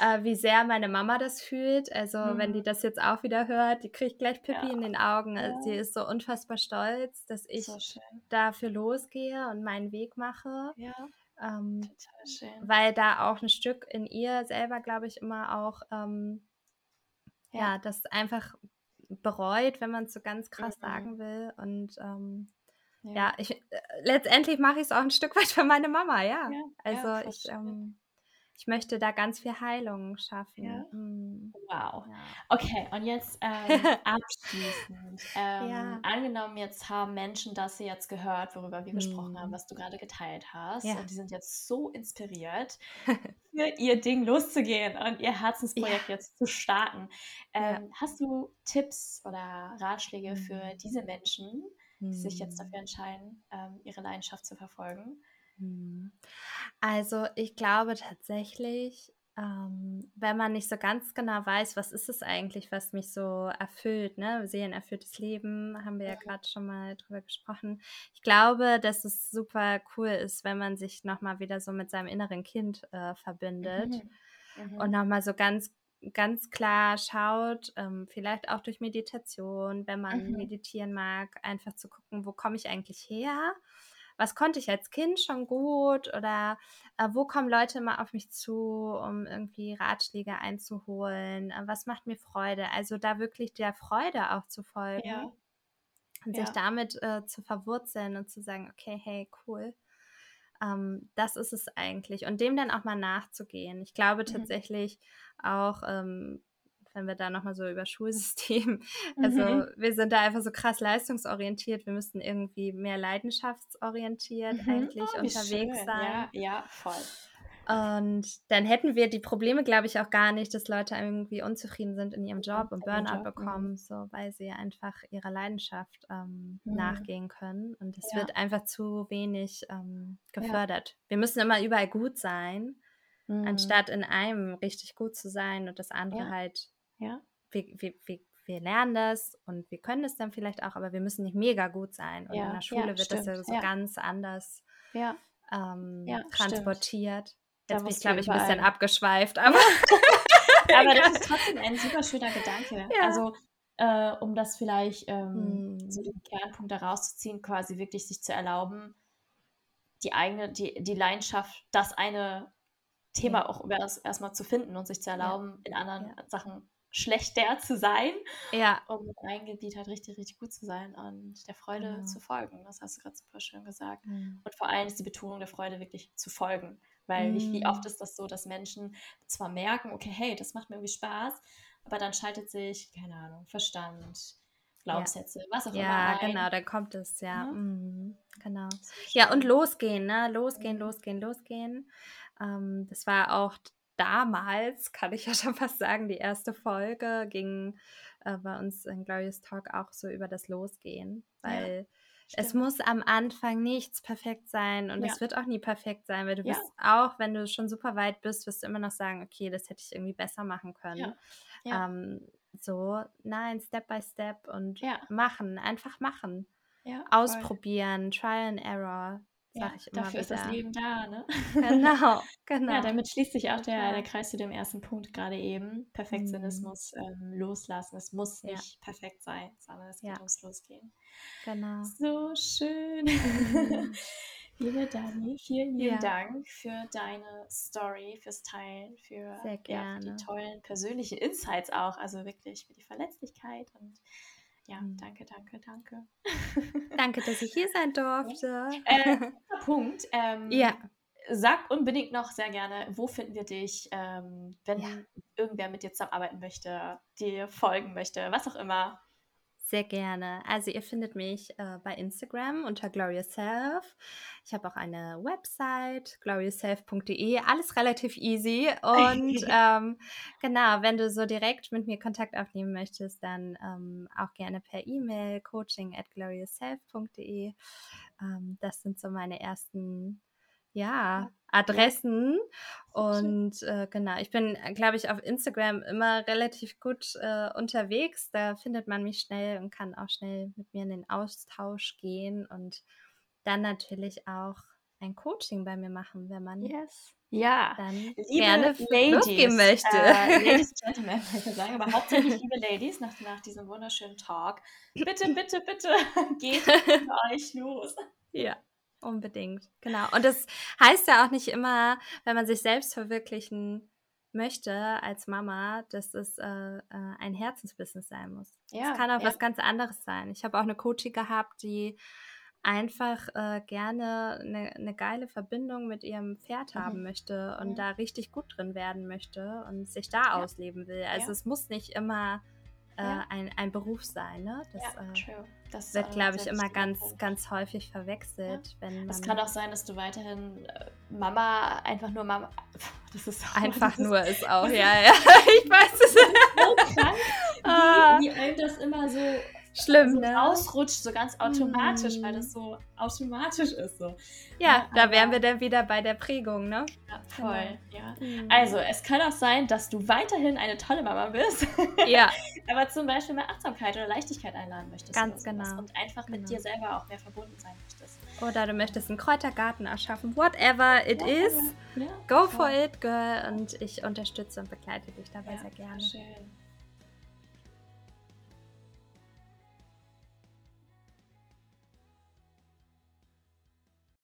äh, wie sehr meine Mama das fühlt. Also, wenn die Mhm. das jetzt auch wieder hört, die kriegt gleich Pipi Ja. in den Augen. Also, Ja. sie ist so unfassbar stolz, dass ich So dafür losgehe und meinen Weg mache. Ja, Ähm, total schön. weil da auch ein Stück in ihr selber, glaube ich, immer auch, ähm, ja, Ja. das einfach bereut, wenn man es so ganz krass Mhm. sagen will. Und ähm, Ja. ja, ich, äh, letztendlich mache ich es auch ein Stück weit für meine Mama, ja. Ja, Also ich, ähm, ich möchte da ganz viel Heilung schaffen. Ja. Mm, Wow. ja. Okay, und jetzt ähm, abschließend. Ähm, Ja. Angenommen, jetzt haben Menschen das hier jetzt gehört, worüber wir gesprochen haben, Mm. was du gerade geteilt hast. Und die sind jetzt so inspiriert, für ihr Ding loszugehen und ihr Herzensprojekt jetzt zu starten. Ähm, Hast du Tipps oder Ratschläge für Mm. diese Menschen, die sich jetzt Mm. dafür entscheiden, ähm, ihre Leidenschaft zu verfolgen? Hm. Also ich glaube tatsächlich, ähm, wenn man nicht so ganz genau weiß, was ist es eigentlich, was mich so erfüllt, ne? Seelenerfülltes Leben, haben wir ja Mhm. gerade schon mal drüber gesprochen. Ich glaube, dass es super cool ist, wenn man sich nochmal wieder so mit seinem inneren Kind äh, verbindet Mhm. Mhm. und nochmal so ganz, ganz klar schaut, ähm, vielleicht auch durch Meditation, wenn man Mhm. meditieren mag, einfach zu gucken, wo komme ich eigentlich her? Was konnte ich als Kind schon gut oder äh, wo kommen Leute immer auf mich zu, um irgendwie Ratschläge einzuholen? Äh, was macht mir Freude? Also da wirklich der Freude auch zu folgen Ja, und sich ja. damit äh, zu verwurzeln und zu sagen, okay, hey, cool, ähm, das ist es eigentlich. Und dem dann auch mal nachzugehen. Ich glaube Mhm. tatsächlich auch, ähm, wenn wir da nochmal so über Schulsystem, also Mhm. wir sind da einfach so krass leistungsorientiert, wir müssten irgendwie mehr leidenschaftsorientiert Mhm. eigentlich Oh, unterwegs schön. sein. Ja, ja, voll. Und dann hätten wir die Probleme, glaube ich, auch gar nicht, dass Leute irgendwie unzufrieden sind in ihrem. Job und Burnout Job. Bekommen, so weil sie einfach ihrer Leidenschaft ähm, Mhm. nachgehen können. Und es Ja. wird einfach zu wenig ähm, Ja. gefördert. Wir müssen immer überall gut sein, Mhm. anstatt in einem richtig gut zu sein und das andere Ja. halt, Ja. wir, wir, wir, wir lernen das und wir können es dann vielleicht auch, aber wir müssen nicht mega gut sein. Und in Ja, der ja, Schule wird das ja stimmt. so Ja. ganz anders Ja, ähm, ja, stimmt. transportiert. Da Jetzt bin ich, glaube ich, ein bisschen abgeschweift, aber Aber das ist trotzdem ein super schöner Gedanke. Ja. Also, äh, um das vielleicht ähm, so Hm. den Kernpunkt da rauszuziehen, quasi wirklich sich zu erlauben, die eigene, die, die Leidenschaft, das eine Thema Ja. auch erst- erstmal zu finden und sich zu Ja. erlauben, in anderen Ja. Sachen schlechter zu sein, Ja, um in einem Gebiet halt richtig, richtig gut zu sein und der Freude Genau. zu folgen. Das hast du gerade super schön gesagt. Mhm. Und vor allem ist die Betonung der Freude wirklich zu folgen. Weil wie, wie oft Mm. ist das so, dass Menschen zwar merken, okay, hey, das macht mir irgendwie Spaß, aber dann schaltet sich, keine Ahnung, Verstand, Glaubenssätze, was auch ja, immer ein. genau, dann kommt es, ja. Ne? Mhm. Genau. Ja, und losgehen, ne? Losgehen, Mhm. losgehen, losgehen. Ähm, das war auch damals, kann ich ja schon fast sagen, die erste Folge ging äh, bei uns in Glorious Talk auch so über das Losgehen, Ja, weil es stimmt. muss am Anfang nichts perfekt sein und Ja. es wird auch nie perfekt sein, weil du Ja. wirst auch, wenn du schon super weit bist, wirst du immer noch sagen, okay, das hätte ich irgendwie besser machen können. Ja. Ja. Ähm, so, nein, Step by Step und Ja. machen, einfach machen. Ja. Ausprobieren, Trial and Error, Ja, sag ich immer dafür ist das wieder. Leben da, ne? Genau, genau. Ja, damit schließt sich auch der, der Kreis zu dem ersten Punkt gerade eben. Perfektionismus ähm, loslassen. Es muss Mhm. Ja. nicht perfekt sein, sondern es Ja. ums Losgehen. Genau. So schön. Mhm. Liebe Dani, vielen lieben Ja. Dank für deine Story, fürs Teilen, für, ja, für die tollen persönlichen Insights auch. Also wirklich für die Verletzlichkeit und ja, Mhm. danke, danke, danke. Danke, dass ich hier sein durfte. Äh, Punkt. Ähm, Ja. Sag unbedingt noch sehr gerne, wo finden wir dich, ähm, wenn Ja. irgendwer mit dir zusammenarbeiten möchte, dir folgen möchte, was auch immer. Sehr gerne. Also ihr findet mich äh, bei Instagram unter Glorious Self. Ich habe auch eine Website, gloriousself.de. Alles relativ easy. Und ähm, genau, wenn du so direkt mit mir Kontakt aufnehmen möchtest, dann ähm, auch gerne per E-Mail coaching at gloriousself.de. Ähm, das sind so meine ersten ja, Adressen. Und äh, genau, ich bin, glaube ich, auf Instagram immer relativ gut äh, unterwegs. Da findet man mich schnell und kann auch schnell mit mir in den Austausch gehen und dann natürlich auch ein Coaching bei mir machen, wenn man yes. ja. dann liebe gerne Ladies, losgehen möchte. Äh, Ladies, Gentlemen, ich würde sagen, aber hauptsächlich liebe Ladies, nach, nach diesem wunderschönen Talk. Bitte, bitte, bitte, geht euch los. Ja. Unbedingt, genau. Und das heißt ja auch nicht immer, wenn man sich selbst verwirklichen möchte als Mama, dass es äh, äh ein Herzensbusiness sein muss. Es ja, kann auch ja. was ganz anderes sein. Ich habe auch eine Coachie gehabt, die einfach äh, gerne eine, eine, geile Verbindung mit ihrem Pferd mhm. haben möchte und ja. da richtig gut drin werden möchte und sich da ausleben will. Also es muss nicht immer äh, ein, ein Beruf sein. Ne? Das, ja, äh, true. Das wird, äh, glaube ich, immer ganz, Punkt. ganz häufig verwechselt. Ja. Wenn es kann auch sein, dass du weiterhin äh, Mama, einfach nur Mama. Das ist auch, einfach das nur ist, ist auch, ja, ja. Ich weiß es. so krank, wie, ah. wie einem das immer so Schlimm, so ne? Ausrutscht, so ganz automatisch, mm. weil das so automatisch ist. So. Ja, ja da wären wir dann wieder bei der Prägung, ne? Ja, voll, genau. ja. Mm. Also, es kann auch sein, dass du weiterhin eine tolle Mama bist. Ja. aber zum Beispiel mehr Achtsamkeit oder Leichtigkeit einladen möchtest. Ganz genau. Und einfach genau. mit dir selber auch mehr verbunden sein möchtest. Oder du möchtest einen Kräutergarten erschaffen. Whatever it whatever. is, ja, go for it, girl. Und ich unterstütze und begleite dich dabei sehr gerne. Schön.